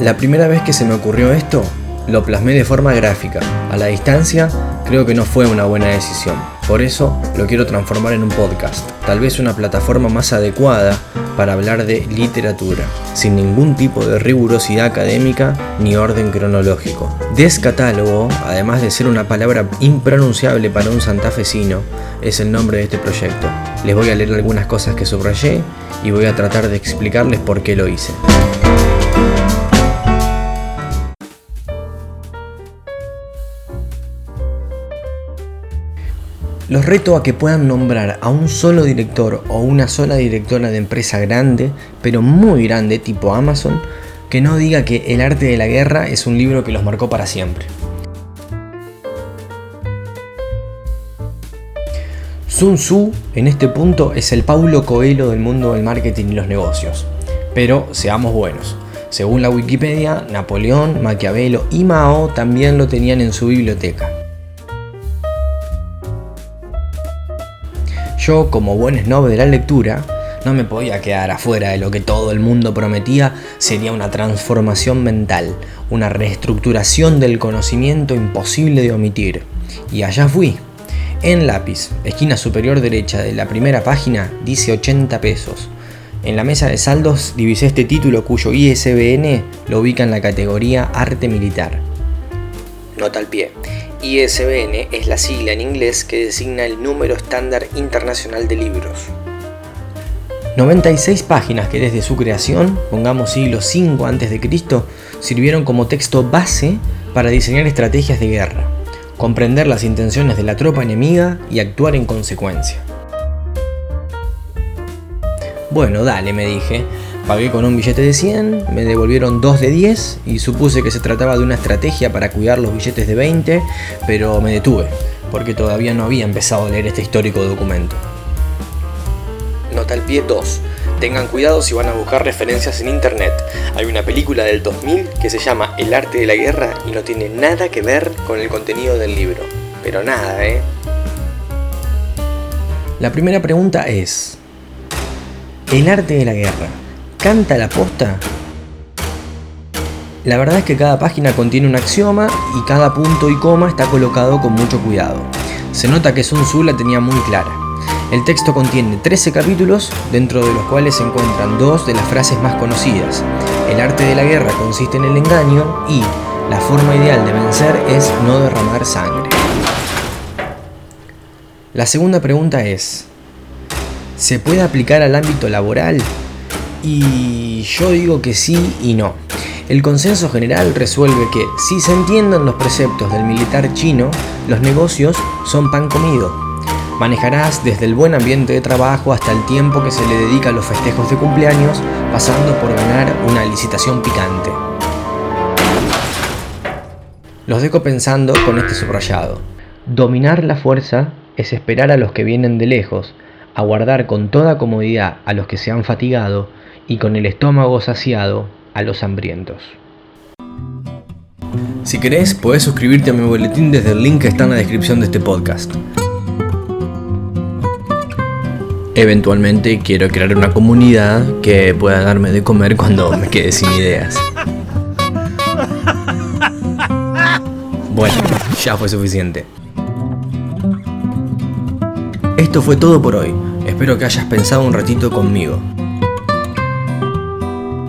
La primera vez que se me ocurrió esto, lo plasmé de forma gráfica. A la distancia, creo que no fue una buena decisión. Por eso lo quiero transformar en un podcast, tal vez una plataforma más adecuada para hablar de literatura, sin ningún tipo de rigurosidad académica ni orden cronológico. Descatálogo, además de ser una palabra impronunciable para un santafesino, es el nombre de este proyecto. Les voy a leer algunas cosas que subrayé y voy a tratar de explicarles por qué lo hice. Los reto a que puedan nombrar a un solo director o una sola directora de empresa grande, pero muy grande, tipo Amazon, que no diga que El arte de la guerra es un libro que los marcó para siempre. Sun Tzu en este punto es el Paulo Coelho del mundo del marketing y los negocios. Pero seamos buenos. Según la Wikipedia, Napoleón, Maquiavelo y Mao también lo tenían en su biblioteca. Yo, como buen snob de la lectura, no me podía quedar afuera de lo que todo el mundo prometía sería una transformación mental, una reestructuración del conocimiento imposible de omitir. Y allá fui. En lápiz, esquina superior derecha de la primera página, dice 80 pesos. En la mesa de saldos divisé este título cuyo ISBN lo ubica en la categoría Arte Militar. Nota al pie. ISBN es la sigla en inglés que designa el número estándar internacional de libros. 96 páginas que desde su creación, pongamos siglo V a.C., sirvieron como texto base para diseñar estrategias de guerra, comprender las intenciones de la tropa enemiga y actuar en consecuencia. Bueno, dale, me dije, Pagué con un billete de 100, me devolvieron dos de 10 y supuse que se trataba de una estrategia para cuidar los billetes de 20, pero me detuve, porque todavía no había empezado a leer este histórico documento. Nota al pie 2. Tengan cuidado si van a buscar referencias en internet. Hay una película del 2000 que se llama El arte de la guerra y no tiene nada que ver con el contenido del libro. Pero nada, ¿eh? La primera pregunta es, ¿el arte de la guerra canta la posta? La verdad es que cada página contiene un axioma y cada punto y coma está colocado con mucho cuidado. Se nota que Sun Tzu la tenía muy clara. El texto contiene 13 capítulos, dentro de los cuales se encuentran dos de las frases más conocidas. El arte de la guerra consiste en el engaño y la forma ideal de vencer es no derramar sangre. La segunda pregunta es, ¿se puede aplicar al ámbito laboral? Y yo digo que sí y no. El consenso general resuelve que si se entienden los preceptos del militar chino, los negocios son pan comido. Manejarás desde el buen ambiente de trabajo hasta el tiempo que se le dedica a los festejos de cumpleaños, pasando por ganar una licitación picante. Los dejo pensando con este subrayado. Dominar la fuerza es esperar a los que vienen de lejos, aguardar con toda comodidad a los que se han fatigado y con el estómago saciado a los hambrientos. Si querés, podés suscribirte a mi boletín desde el link que está en la descripción de este podcast. Eventualmente quiero crear una comunidad que pueda darme de comer cuando me quede sin ideas. Bueno, ya fue suficiente. Esto fue todo por hoy. Espero que hayas pensado un ratito conmigo.